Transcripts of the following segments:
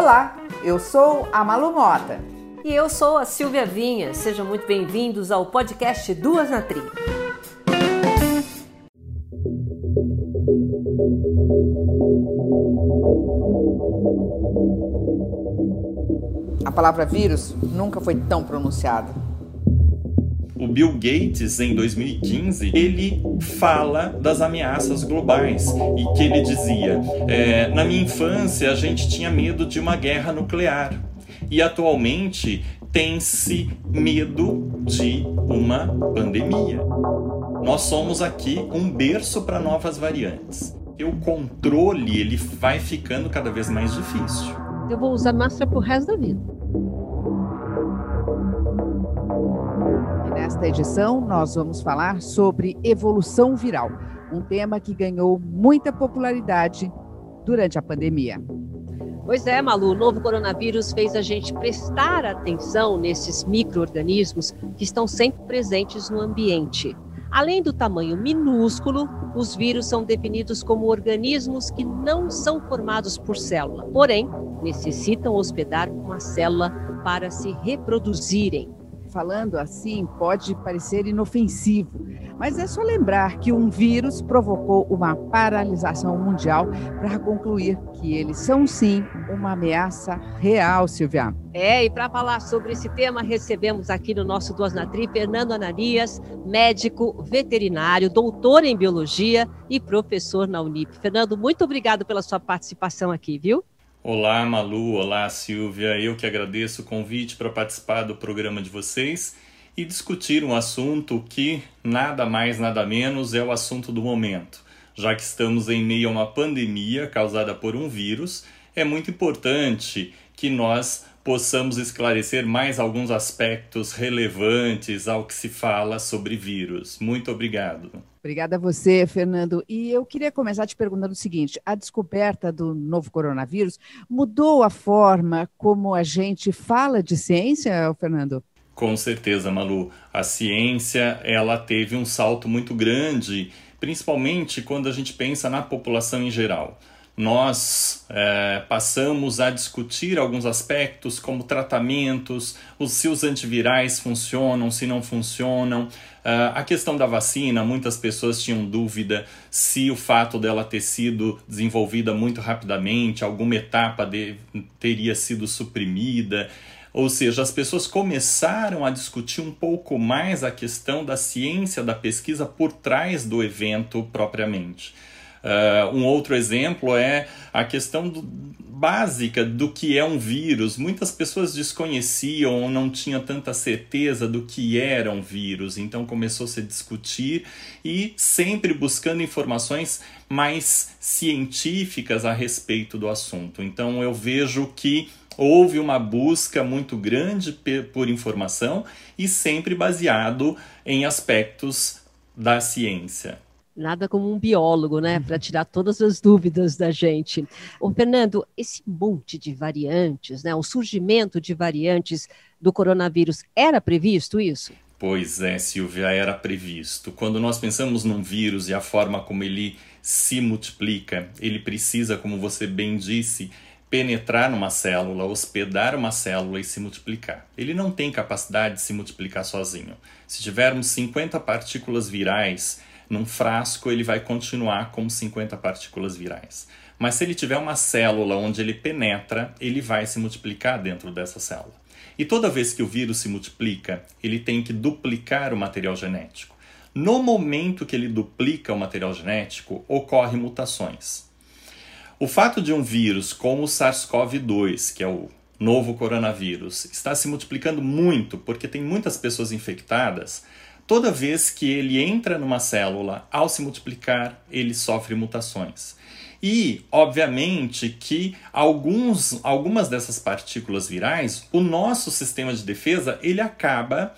Olá, eu sou a Malu Mota. E eu sou a Silvia Vinha. Sejam muito bem-vindos ao podcast Duas na Tri. A palavra vírus nunca foi tão pronunciada. O Bill Gates, em 2015, ele fala das ameaças globais e que ele dizia: é, na minha infância a gente tinha medo de uma guerra nuclear e atualmente tem-se medo de uma pandemia. Nós somos aqui um berço para novas variantes. E o controle ele vai ficando cada vez mais difícil. Eu vou usar máscara pro resto da vida. Nesta edição, nós vamos falar sobre evolução viral, um tema que ganhou muita popularidade durante a pandemia. Pois é, Malu, o novo coronavírus fez a gente prestar atenção nesses micro-organismos que estão sempre presentes no ambiente. Além do tamanho minúsculo, os vírus são definidos como organismos que não são formados por célula, porém necessitam hospedar uma célula para se reproduzirem falando assim pode parecer inofensivo, mas é só lembrar que um vírus provocou uma paralisação mundial para concluir que eles são sim uma ameaça real, Silvia. É, e para falar sobre esse tema, recebemos aqui no nosso Duas na Tri Fernando Ananias, médico veterinário, doutor em biologia e professor na Unip. Fernando, muito obrigado pela sua participação aqui, viu? Olá, Malu. Olá, Silvia. Eu que agradeço o convite para participar do programa de vocês e discutir um assunto que nada mais, nada menos é o assunto do momento. Já que estamos em meio a uma pandemia causada por um vírus, é muito importante que nós possamos esclarecer mais alguns aspectos relevantes ao que se fala sobre vírus. Muito obrigado. Obrigada a você, Fernando. E eu queria começar te perguntando o seguinte: a descoberta do novo coronavírus mudou a forma como a gente fala de ciência, Fernando? Com certeza, Malu. A ciência ela teve um salto muito grande, principalmente quando a gente pensa na população em geral nós é, passamos a discutir alguns aspectos como tratamentos, os, se os antivirais funcionam, se não funcionam. Uh, a questão da vacina, muitas pessoas tinham dúvida se o fato dela ter sido desenvolvida muito rapidamente, alguma etapa de, teria sido suprimida. Ou seja, as pessoas começaram a discutir um pouco mais a questão da ciência da pesquisa por trás do evento propriamente. Uh, um outro exemplo é a questão do, básica do que é um vírus. Muitas pessoas desconheciam ou não tinham tanta certeza do que era um vírus, então começou -se a se discutir e sempre buscando informações mais científicas a respeito do assunto. Então eu vejo que houve uma busca muito grande por informação e sempre baseado em aspectos da ciência. Nada como um biólogo, né, para tirar todas as dúvidas da gente. Ô, Fernando, esse monte de variantes, né, o surgimento de variantes do coronavírus, era previsto isso? Pois é, Silvia, era previsto. Quando nós pensamos num vírus e a forma como ele se multiplica, ele precisa, como você bem disse, penetrar numa célula, hospedar uma célula e se multiplicar. Ele não tem capacidade de se multiplicar sozinho. Se tivermos 50 partículas virais num frasco, ele vai continuar com 50 partículas virais. Mas se ele tiver uma célula onde ele penetra, ele vai se multiplicar dentro dessa célula. E toda vez que o vírus se multiplica, ele tem que duplicar o material genético. No momento que ele duplica o material genético, ocorrem mutações. O fato de um vírus como o SARS-CoV-2, que é o novo coronavírus, está se multiplicando muito porque tem muitas pessoas infectadas, Toda vez que ele entra numa célula, ao se multiplicar, ele sofre mutações. E, obviamente, que alguns, algumas dessas partículas virais, o nosso sistema de defesa ele acaba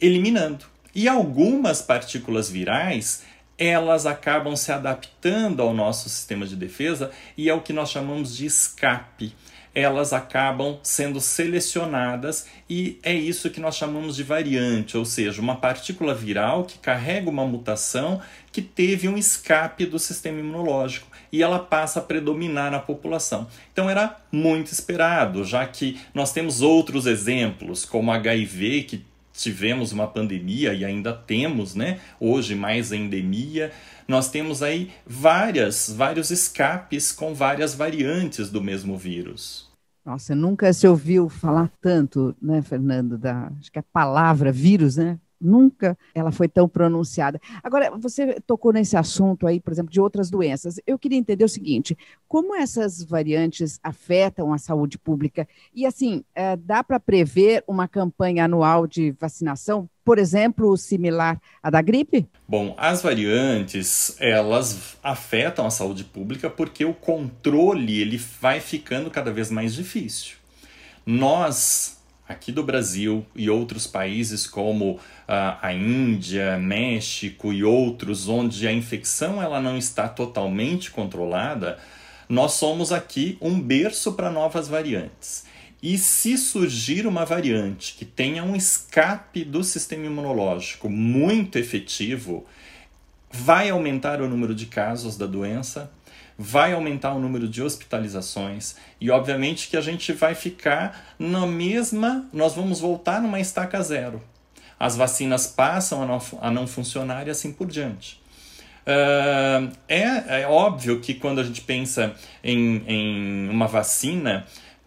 eliminando. E algumas partículas virais, elas acabam se adaptando ao nosso sistema de defesa e é o que nós chamamos de escape elas acabam sendo selecionadas e é isso que nós chamamos de variante, ou seja, uma partícula viral que carrega uma mutação que teve um escape do sistema imunológico e ela passa a predominar na população. Então era muito esperado, já que nós temos outros exemplos, como HIV, que tivemos uma pandemia e ainda temos, né? Hoje mais endemia. Nós temos aí várias, vários escapes com várias variantes do mesmo vírus. Nossa, nunca se ouviu falar tanto, né, Fernando, da acho que a palavra vírus, né? Nunca ela foi tão pronunciada. Agora, você tocou nesse assunto aí, por exemplo, de outras doenças. Eu queria entender o seguinte: como essas variantes afetam a saúde pública? E, assim, é, dá para prever uma campanha anual de vacinação, por exemplo, similar à da gripe? Bom, as variantes, elas afetam a saúde pública porque o controle ele vai ficando cada vez mais difícil. Nós aqui do Brasil e outros países como uh, a Índia, México e outros onde a infecção ela não está totalmente controlada, nós somos aqui um berço para novas variantes. E se surgir uma variante que tenha um escape do sistema imunológico muito efetivo, vai aumentar o número de casos da doença, vai aumentar o número de hospitalizações e, obviamente, que a gente vai ficar na mesma. Nós vamos voltar numa estaca zero. As vacinas passam a não, a não funcionar e assim por diante. Uh, é, é óbvio que quando a gente pensa em, em uma vacina,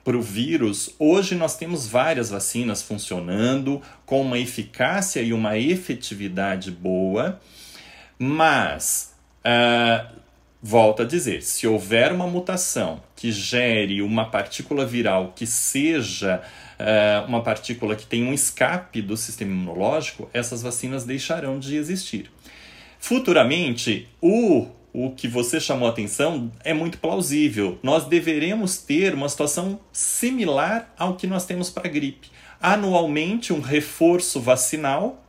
para o vírus, hoje nós temos várias vacinas funcionando com uma eficácia e uma efetividade boa, mas uh, Volto a dizer, se houver uma mutação que gere uma partícula viral que seja uh, uma partícula que tem um escape do sistema imunológico, essas vacinas deixarão de existir. Futuramente, o, o que você chamou a atenção é muito plausível. Nós deveremos ter uma situação similar ao que nós temos para a gripe. Anualmente, um reforço vacinal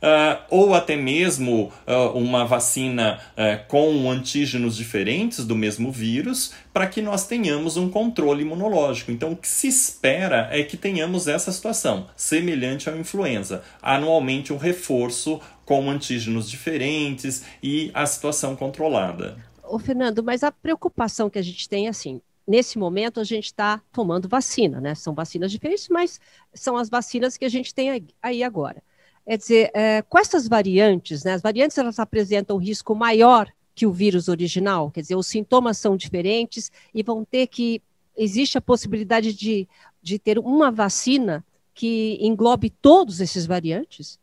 Uh, ou até mesmo uh, uma vacina uh, com antígenos diferentes do mesmo vírus, para que nós tenhamos um controle imunológico. Então, o que se espera é que tenhamos essa situação, semelhante à influenza, anualmente um reforço com antígenos diferentes e a situação controlada. Ô, Fernando, mas a preocupação que a gente tem é assim, nesse momento a gente está tomando vacina, né? São vacinas diferentes, mas são as vacinas que a gente tem aí agora. É dizer, é, com essas variantes, né, as variantes elas apresentam um risco maior que o vírus original, quer dizer, os sintomas são diferentes e vão ter que. Existe a possibilidade de, de ter uma vacina que englobe todos esses variantes?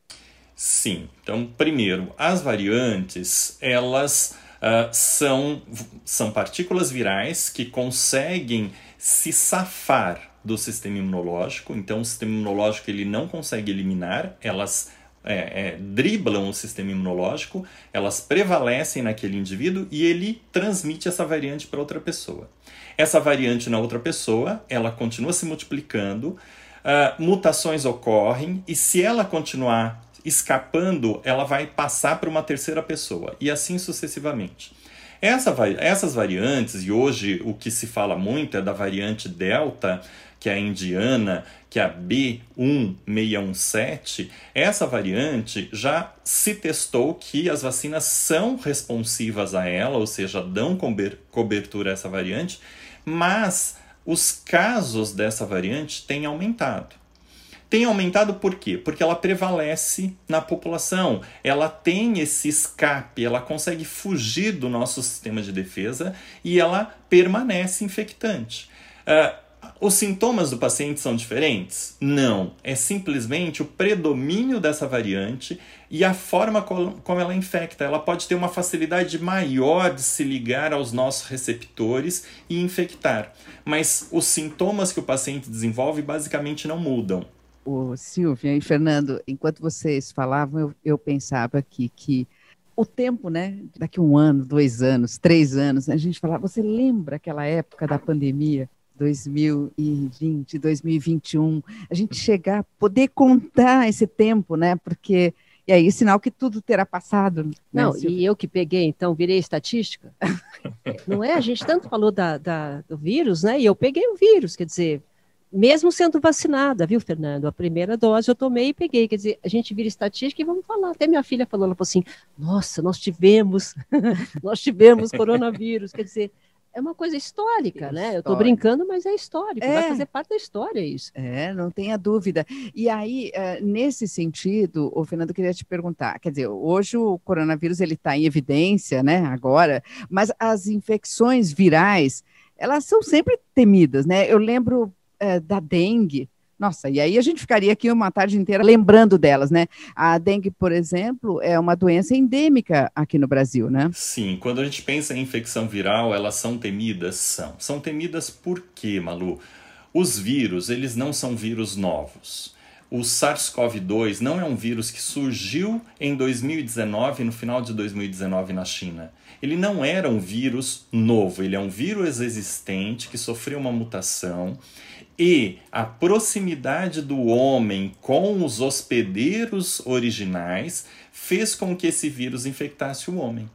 Sim. Então, primeiro, as variantes, elas uh, são, são partículas virais que conseguem se safar do sistema imunológico. Então, o sistema imunológico ele não consegue eliminar, elas é, é, driblam o sistema imunológico, elas prevalecem naquele indivíduo e ele transmite essa variante para outra pessoa. Essa variante na outra pessoa, ela continua se multiplicando, uh, mutações ocorrem e se ela continuar escapando, ela vai passar para uma terceira pessoa e assim sucessivamente. Essa, essas variantes, e hoje o que se fala muito é da variante Delta, que é a indiana, que é a B1617, essa variante já se testou que as vacinas são responsivas a ela, ou seja, dão cobertura a essa variante, mas os casos dessa variante têm aumentado. Tem aumentado por quê? Porque ela prevalece na população, ela tem esse escape, ela consegue fugir do nosso sistema de defesa e ela permanece infectante. Uh, os sintomas do paciente são diferentes? Não. É simplesmente o predomínio dessa variante e a forma como ela infecta. Ela pode ter uma facilidade maior de se ligar aos nossos receptores e infectar. Mas os sintomas que o paciente desenvolve basicamente não mudam. O Silvia e Fernando, enquanto vocês falavam, eu, eu pensava aqui que o tempo, né? Daqui um ano, dois anos, três anos, a gente falava, você lembra aquela época da pandemia? 2020, 2021, a gente chegar, poder contar esse tempo, né? Porque e aí, sinal que tudo terá passado. Né, Não, e eu que peguei, então, virei estatística. Não é? A gente tanto falou da, da, do vírus, né? E eu peguei o vírus, quer dizer, mesmo sendo vacinada, viu, Fernando? A primeira dose eu tomei e peguei. Quer dizer, a gente vira estatística e vamos falar. Até minha filha falou, ela falou assim: nossa, nós tivemos, nós tivemos coronavírus. Quer dizer, é uma coisa histórica, né? Eu estou brincando, mas é histórico, é. vai fazer parte da história isso. É, não tenha dúvida. E aí, eh, nesse sentido, o Fernando queria te perguntar, quer dizer, hoje o coronavírus ele está em evidência, né? Agora, mas as infecções virais, elas são sempre temidas, né? Eu lembro é, da dengue. Nossa, e aí a gente ficaria aqui uma tarde inteira lembrando delas, né? A dengue, por exemplo, é uma doença endêmica aqui no Brasil, né? Sim, quando a gente pensa em infecção viral, elas são temidas? São. São temidas por quê, Malu? Os vírus, eles não são vírus novos. O SARS-CoV-2 não é um vírus que surgiu em 2019, no final de 2019 na China. Ele não era um vírus novo, ele é um vírus existente que sofreu uma mutação e a proximidade do homem com os hospedeiros originais fez com que esse vírus infectasse o homem.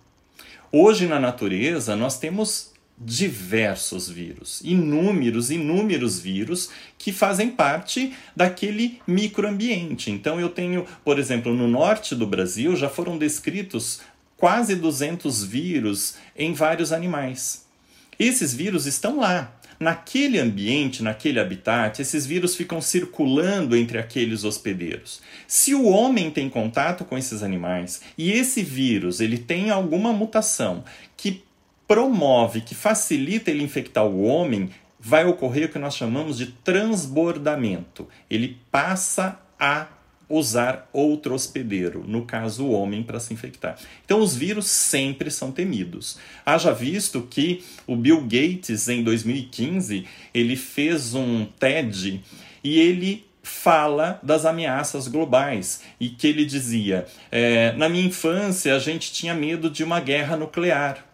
Hoje na natureza nós temos diversos vírus, inúmeros, inúmeros vírus que fazem parte daquele microambiente. Então eu tenho, por exemplo, no norte do Brasil já foram descritos quase 200 vírus em vários animais. Esses vírus estão lá, naquele ambiente, naquele habitat, esses vírus ficam circulando entre aqueles hospedeiros. Se o homem tem contato com esses animais e esse vírus ele tem alguma mutação que promove, que facilita ele infectar o homem, vai ocorrer o que nós chamamos de transbordamento. Ele passa a usar outro hospedeiro, no caso o homem, para se infectar. Então os vírus sempre são temidos. Haja visto que o Bill Gates, em 2015, ele fez um TED e ele fala das ameaças globais e que ele dizia: é, na minha infância a gente tinha medo de uma guerra nuclear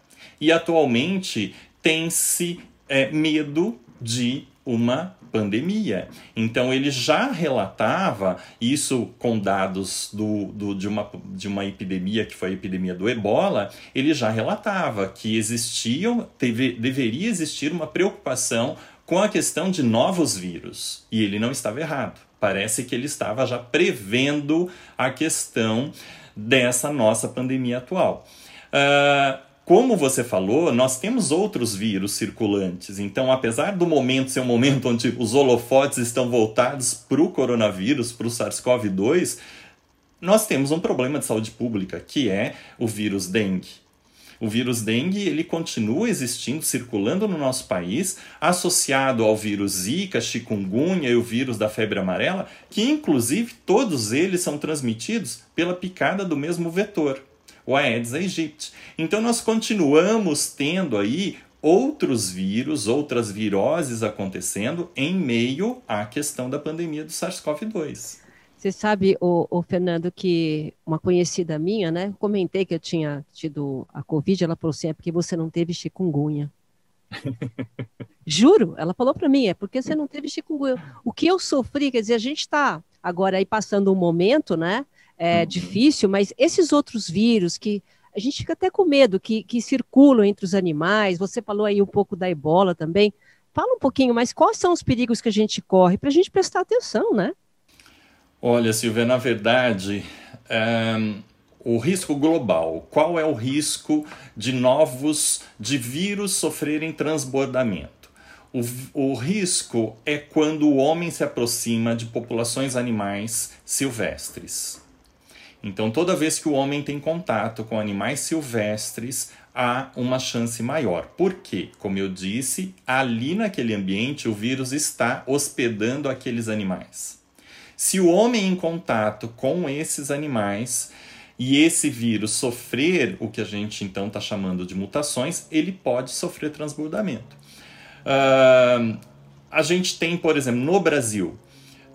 e atualmente tem-se é, medo de uma pandemia. Então ele já relatava isso com dados do, do, de, uma, de uma epidemia que foi a epidemia do ebola, ele já relatava que existia, teve, deveria existir uma preocupação com a questão de novos vírus. E ele não estava errado. Parece que ele estava já prevendo a questão dessa nossa pandemia atual. Uh, como você falou, nós temos outros vírus circulantes. Então, apesar do momento ser um momento onde os holofotes estão voltados para o coronavírus, para o SARS-CoV-2, nós temos um problema de saúde pública, que é o vírus dengue. O vírus dengue ele continua existindo, circulando no nosso país, associado ao vírus Zika, chikungunya e o vírus da febre amarela, que inclusive todos eles são transmitidos pela picada do mesmo vetor o Aedes aegypti. Então nós continuamos tendo aí outros vírus, outras viroses acontecendo em meio à questão da pandemia do SARS-CoV-2. Você sabe, o, o, Fernando, que uma conhecida minha, né? Comentei que eu tinha tido a Covid, ela falou assim: é porque você não teve chikungunya. Juro, ela falou para mim, é porque você não teve chikungunya. O que eu sofri, quer dizer, a gente está agora aí passando um momento, né? É uhum. difícil, mas esses outros vírus que a gente fica até com medo, que, que circulam entre os animais, você falou aí um pouco da ebola também. Fala um pouquinho mais, quais são os perigos que a gente corre para a gente prestar atenção, né? Olha, Silvia, na verdade, é, o risco global, qual é o risco de novos, de vírus sofrerem transbordamento? O, o risco é quando o homem se aproxima de populações animais silvestres. Então, toda vez que o homem tem contato com animais silvestres, há uma chance maior. Por quê? Como eu disse, ali naquele ambiente o vírus está hospedando aqueles animais. Se o homem em contato com esses animais e esse vírus sofrer o que a gente então está chamando de mutações, ele pode sofrer transbordamento. Uh, a gente tem, por exemplo, no Brasil,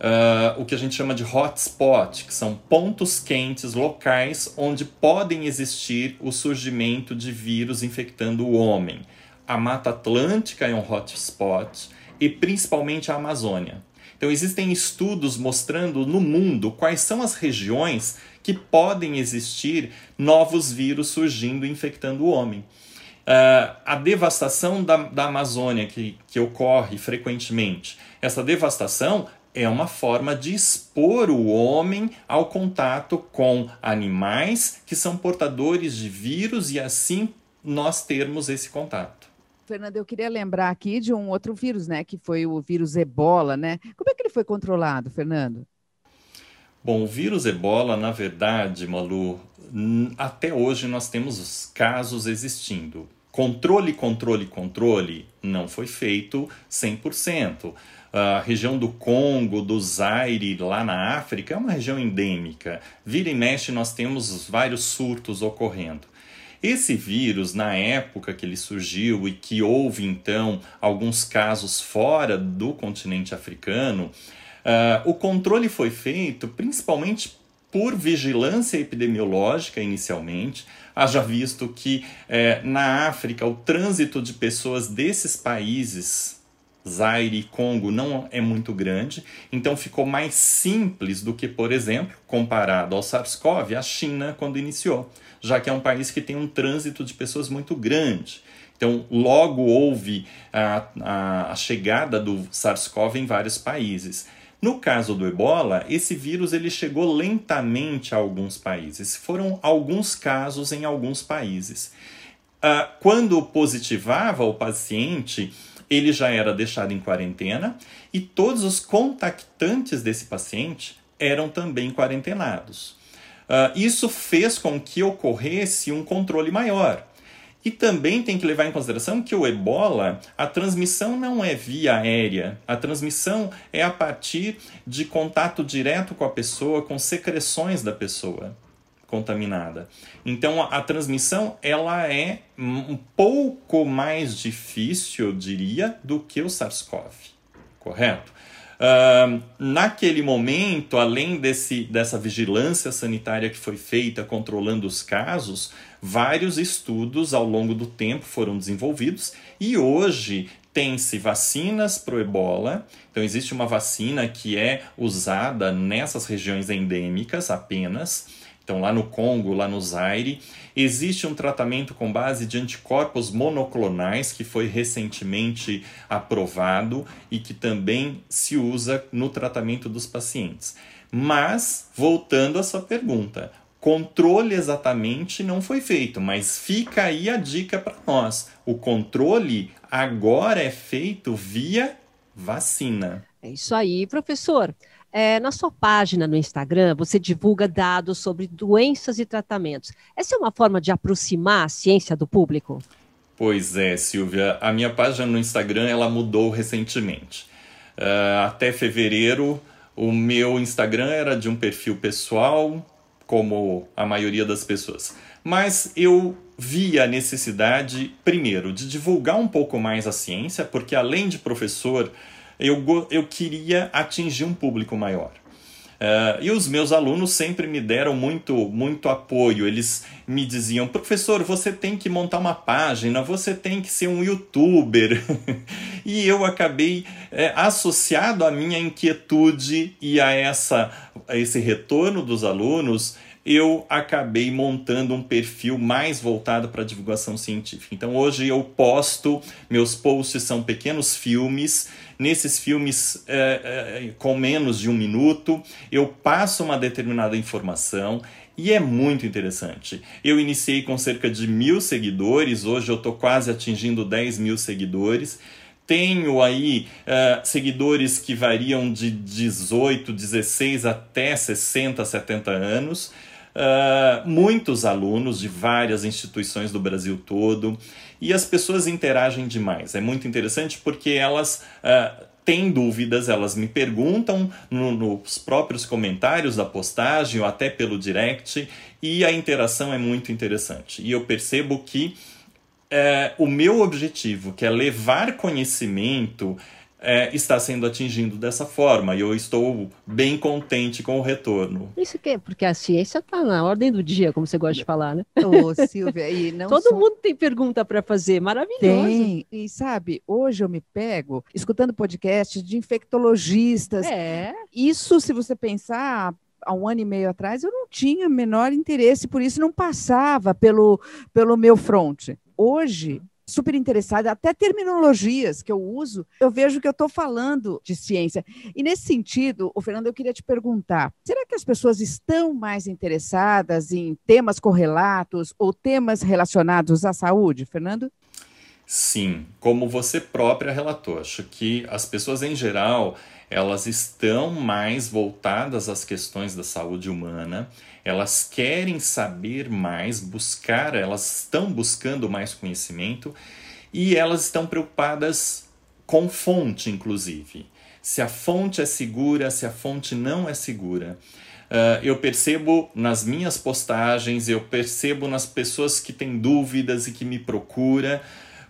uh, o que a gente chama de hotspot, que são pontos quentes locais onde podem existir o surgimento de vírus infectando o homem. A Mata Atlântica é um hotspot e principalmente a Amazônia. Então, existem estudos mostrando no mundo quais são as regiões que podem existir novos vírus surgindo e infectando o homem. Uh, a devastação da, da Amazônia que, que ocorre frequentemente. Essa devastação é uma forma de expor o homem ao contato com animais que são portadores de vírus e assim nós termos esse contato. Fernanda, eu queria lembrar aqui de um outro vírus, né, que foi o vírus Ebola, né? Como é que ele foi controlado, Fernando? Bom, o vírus Ebola, na verdade, Malu, até hoje nós temos casos existindo. Controle, controle, controle não foi feito 100%. A região do Congo, do Zaire, lá na África, é uma região endêmica. Vira e mexe, nós temos vários surtos ocorrendo. Esse vírus, na época que ele surgiu e que houve então alguns casos fora do continente africano, uh, o controle foi feito principalmente por vigilância epidemiológica inicialmente. Haja visto que eh, na África o trânsito de pessoas desses países Zaire e Congo não é muito grande, então ficou mais simples do que, por exemplo, comparado ao SARS-CoV, a China quando iniciou, já que é um país que tem um trânsito de pessoas muito grande. Então, logo houve a, a, a chegada do SARS-CoV em vários países. No caso do ebola, esse vírus ele chegou lentamente a alguns países. Foram alguns casos em alguns países. Uh, quando positivava o paciente, ele já era deixado em quarentena e todos os contactantes desse paciente eram também quarentenados. Uh, isso fez com que ocorresse um controle maior. E também tem que levar em consideração que o ebola, a transmissão não é via aérea, a transmissão é a partir de contato direto com a pessoa, com secreções da pessoa contaminada. Então a, a, transmissão ela é um pouco mais difícil, eu diria, do que o SARS-CoV, correto? Uh, naquele momento, além desse, dessa vigilância sanitária que foi feita controlando os casos, vários estudos ao longo do tempo foram desenvolvidos e hoje tem-se vacinas para o ebola. Então, existe uma vacina que é usada nessas regiões endêmicas apenas. Então, lá no Congo, lá no Zaire, existe um tratamento com base de anticorpos monoclonais que foi recentemente aprovado e que também se usa no tratamento dos pacientes. Mas, voltando à sua pergunta, controle exatamente não foi feito, mas fica aí a dica para nós. O controle agora é feito via vacina. É isso aí, professor. É, na sua página no Instagram, você divulga dados sobre doenças e tratamentos. Essa é uma forma de aproximar a ciência do público? Pois é, Silvia. A minha página no Instagram ela mudou recentemente. Uh, até fevereiro, o meu Instagram era de um perfil pessoal, como a maioria das pessoas. Mas eu vi a necessidade, primeiro, de divulgar um pouco mais a ciência, porque além de professor, eu, eu queria atingir um público maior. Uh, e os meus alunos sempre me deram muito, muito apoio. Eles me diziam: professor, você tem que montar uma página, você tem que ser um youtuber. e eu acabei é, associado à minha inquietude e a, essa, a esse retorno dos alunos eu acabei montando um perfil mais voltado para divulgação científica. Então hoje eu posto, meus posts são pequenos filmes. Nesses filmes é, é, com menos de um minuto, eu passo uma determinada informação e é muito interessante. Eu iniciei com cerca de mil seguidores, hoje eu estou quase atingindo 10 mil seguidores. Tenho aí uh, seguidores que variam de 18, 16 até 60, 70 anos. Uh, muitos alunos de várias instituições do Brasil todo e as pessoas interagem demais. É muito interessante porque elas uh, têm dúvidas, elas me perguntam no, nos próprios comentários da postagem ou até pelo direct e a interação é muito interessante. E eu percebo que uh, o meu objetivo, que é levar conhecimento, é, está sendo atingido dessa forma e eu estou bem contente com o retorno. Isso que é porque a ciência está na ordem do dia, como você gosta de falar, né? Ô, Silvia, e não todo só... mundo tem pergunta para fazer, maravilhoso. Tem e sabe, hoje eu me pego escutando podcasts de infectologistas. É. Isso, se você pensar há um ano e meio atrás, eu não tinha menor interesse, por isso não passava pelo, pelo meu front hoje super interessada, até terminologias que eu uso, eu vejo que eu estou falando de ciência. E nesse sentido, o Fernando, eu queria te perguntar: será que as pessoas estão mais interessadas em temas correlatos ou temas relacionados à saúde, Fernando? Sim, como você própria relatou, acho que as pessoas em geral elas estão mais voltadas às questões da saúde humana, elas querem saber mais, buscar, elas estão buscando mais conhecimento e elas estão preocupadas com fonte, inclusive. Se a fonte é segura, se a fonte não é segura. Uh, eu percebo nas minhas postagens, eu percebo nas pessoas que têm dúvidas e que me procuram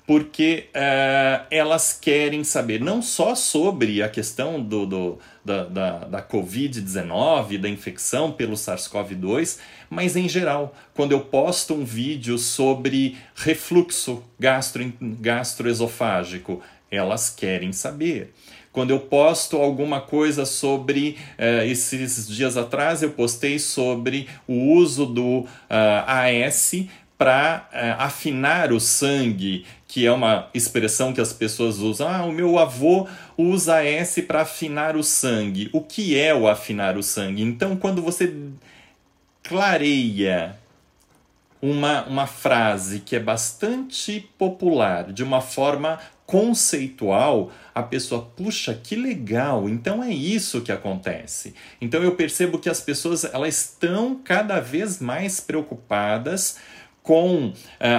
porque uh, elas querem saber não só sobre a questão do, do da, da, da Covid-19, da infecção pelo SARS-CoV-2, mas em geral. Quando eu posto um vídeo sobre refluxo gastro, gastroesofágico, elas querem saber. Quando eu posto alguma coisa sobre, uh, esses dias atrás eu postei sobre o uso do uh, AS para uh, afinar o sangue que é uma expressão que as pessoas usam. Ah, o meu avô usa S para afinar o sangue. O que é o afinar o sangue? Então, quando você clareia uma, uma frase que é bastante popular, de uma forma conceitual, a pessoa, puxa, que legal, então é isso que acontece. Então eu percebo que as pessoas elas estão cada vez mais preocupadas com uh,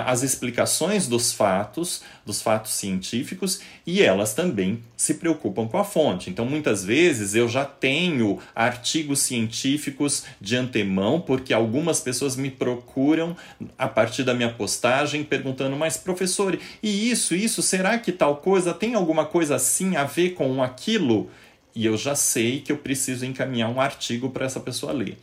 as explicações dos fatos, dos fatos científicos, e elas também se preocupam com a fonte. Então, muitas vezes eu já tenho artigos científicos de antemão, porque algumas pessoas me procuram a partir da minha postagem perguntando: mas professor, e isso, isso, será que tal coisa tem alguma coisa assim a ver com aquilo? E eu já sei que eu preciso encaminhar um artigo para essa pessoa ler.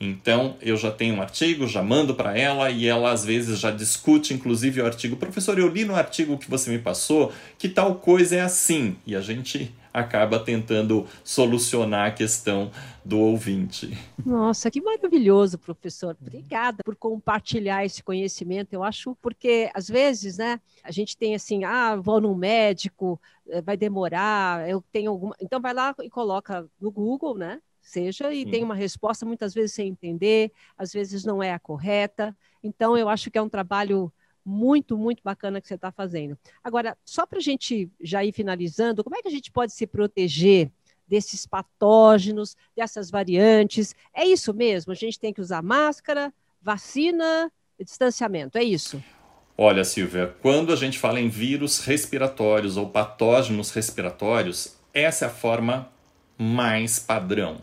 Então, eu já tenho um artigo, já mando para ela e ela às vezes já discute, inclusive, o artigo. Professor, eu li no artigo que você me passou que tal coisa é assim. E a gente acaba tentando solucionar a questão do ouvinte. Nossa, que maravilhoso, professor. Obrigada por compartilhar esse conhecimento. Eu acho porque às vezes, né, a gente tem assim, ah, vou num médico, eh, vai demorar, eu tenho alguma. Então vai lá e coloca no Google, né? Seja, e Sim. tem uma resposta muitas vezes sem entender, às vezes não é a correta. Então, eu acho que é um trabalho muito, muito bacana que você está fazendo. Agora, só para a gente já ir finalizando, como é que a gente pode se proteger desses patógenos, dessas variantes? É isso mesmo? A gente tem que usar máscara, vacina, distanciamento, é isso? Olha, Silvia, quando a gente fala em vírus respiratórios ou patógenos respiratórios, essa é a forma mais padrão.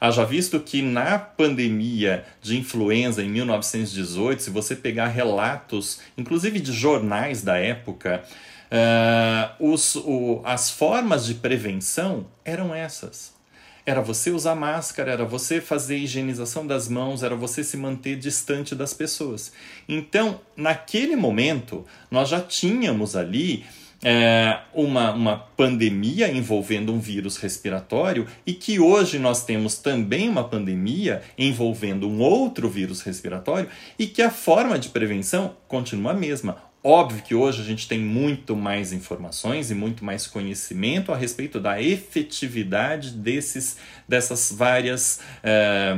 Haja visto que na pandemia de influenza em 1918, se você pegar relatos, inclusive de jornais da época, uh, os, o, as formas de prevenção eram essas. Era você usar máscara, era você fazer higienização das mãos, era você se manter distante das pessoas. Então, naquele momento, nós já tínhamos ali é, uma, uma pandemia envolvendo um vírus respiratório e que hoje nós temos também uma pandemia envolvendo um outro vírus respiratório e que a forma de prevenção continua a mesma. Óbvio que hoje a gente tem muito mais informações e muito mais conhecimento a respeito da efetividade desses, dessas várias é,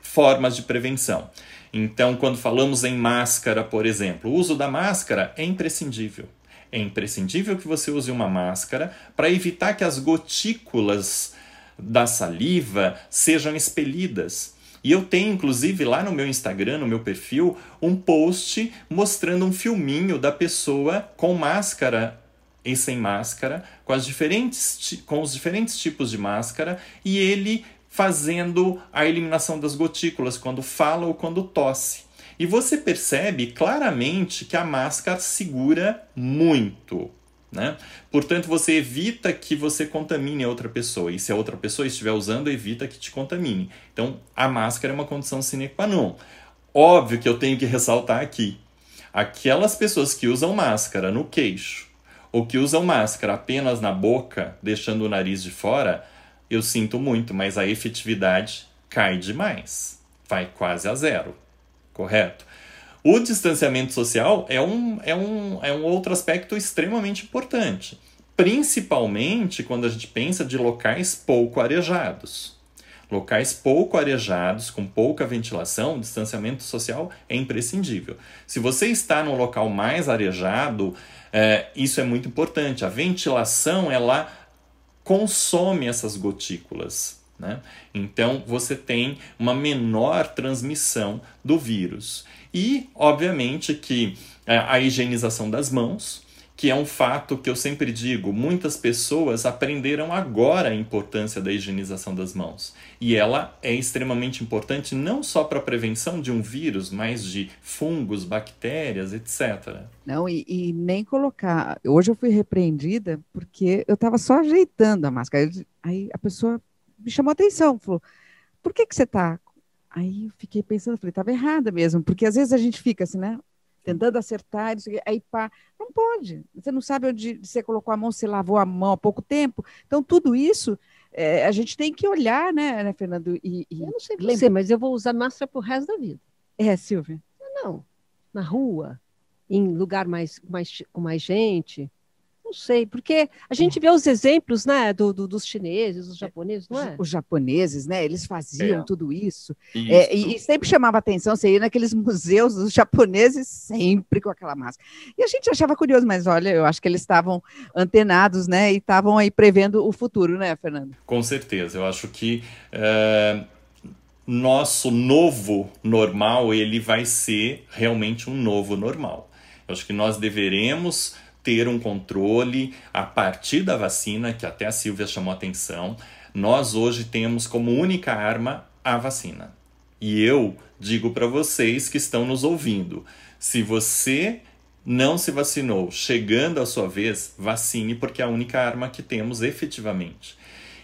formas de prevenção. Então, quando falamos em máscara, por exemplo, o uso da máscara é imprescindível é imprescindível que você use uma máscara para evitar que as gotículas da saliva sejam expelidas. E eu tenho, inclusive, lá no meu Instagram, no meu perfil, um post mostrando um filminho da pessoa com máscara e sem máscara, com, as diferentes, com os diferentes tipos de máscara, e ele fazendo a eliminação das gotículas quando fala ou quando tosse. E você percebe claramente que a máscara segura muito. Né? Portanto, você evita que você contamine a outra pessoa. E se a outra pessoa estiver usando, evita que te contamine. Então, a máscara é uma condição sine qua non. Óbvio que eu tenho que ressaltar aqui: aquelas pessoas que usam máscara no queixo ou que usam máscara apenas na boca, deixando o nariz de fora, eu sinto muito, mas a efetividade cai demais. Vai quase a zero correto? O distanciamento social é um, é um, é um outro aspecto extremamente importante, principalmente quando a gente pensa de locais pouco arejados. Locais pouco arejados, com pouca ventilação, distanciamento social é imprescindível. Se você está num local mais arejado, é, isso é muito importante. A ventilação ela consome essas gotículas. Né? Então você tem uma menor transmissão do vírus. E, obviamente, que é, a higienização das mãos, que é um fato que eu sempre digo, muitas pessoas aprenderam agora a importância da higienização das mãos. E ela é extremamente importante não só para a prevenção de um vírus, mas de fungos, bactérias, etc. Não, e, e nem colocar. Hoje eu fui repreendida porque eu estava só ajeitando a máscara. Aí a pessoa me chamou a atenção, falou: por que, que você está Aí eu fiquei pensando, falei, estava errada mesmo, porque às vezes a gente fica assim, né? Tentando acertar, aí pá, não pode. Você não sabe onde você colocou a mão, você lavou a mão há pouco tempo. Então, tudo isso é, a gente tem que olhar, né, né Fernando? E, e eu não sei você, mas eu vou usar máscara pro resto da vida. É, Silvia? Não. Na rua, em lugar mais, mais, com mais gente, não sei, porque a gente vê os exemplos, né, do, do dos chineses, dos japoneses, não é? Os japoneses, né, eles faziam é. tudo isso. isso. É, e, e, sempre chamava atenção, você ia naqueles museus dos japoneses, sempre com aquela máscara. E a gente achava curioso, mas olha, eu acho que eles estavam antenados, né, e estavam aí prevendo o futuro, né, Fernando? Com certeza, eu acho que... É nosso novo normal ele vai ser realmente um novo normal. Eu acho que nós deveremos ter um controle a partir da vacina, que até a Silvia chamou atenção. Nós hoje temos como única arma a vacina. E eu digo para vocês que estão nos ouvindo: se você não se vacinou, chegando a sua vez, vacine, porque é a única arma que temos efetivamente.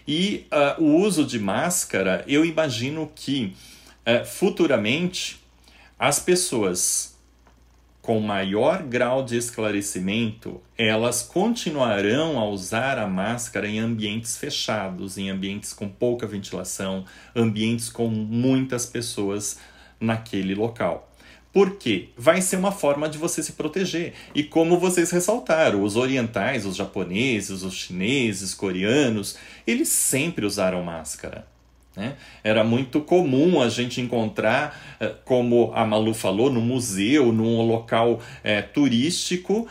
E uh, o uso de máscara, eu imagino que uh, futuramente as pessoas com maior grau de esclarecimento, elas continuarão a usar a máscara em ambientes fechados, em ambientes com pouca ventilação, ambientes com muitas pessoas naquele local. Por quê? Vai ser uma forma de você se proteger. E como vocês ressaltaram, os orientais, os japoneses, os chineses, coreanos, eles sempre usaram máscara. Né? Era muito comum a gente encontrar, eh, como a Malu falou, no museu, num local é, turístico,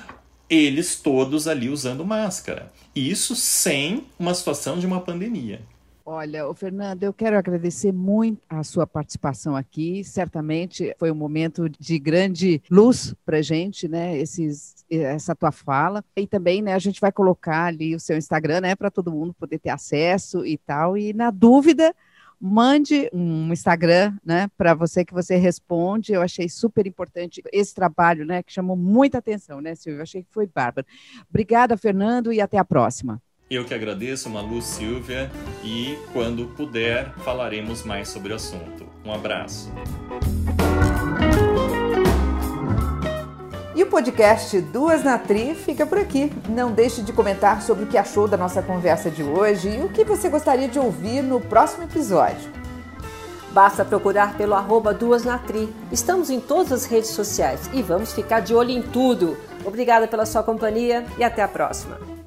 eles todos ali usando máscara. E isso sem uma situação de uma pandemia. Olha, o Fernando, eu quero agradecer muito a sua participação aqui. Certamente foi um momento de grande luz para gente, né? Esses, essa tua fala e também, né? A gente vai colocar ali o seu Instagram, né? Para todo mundo poder ter acesso e tal. E na dúvida, mande um Instagram, né, para você que você responde. Eu achei super importante esse trabalho, né, que chamou muita atenção, né, Silvia? Eu achei que foi bárbaro. Obrigada, Fernando, e até a próxima. Eu que agradeço, Malu Silvia, e quando puder, falaremos mais sobre o assunto. Um abraço. E o podcast Duas na Tri fica por aqui. Não deixe de comentar sobre o que achou da nossa conversa de hoje e o que você gostaria de ouvir no próximo episódio. Basta procurar pelo arroba Duas na Tri. Estamos em todas as redes sociais e vamos ficar de olho em tudo. Obrigada pela sua companhia e até a próxima.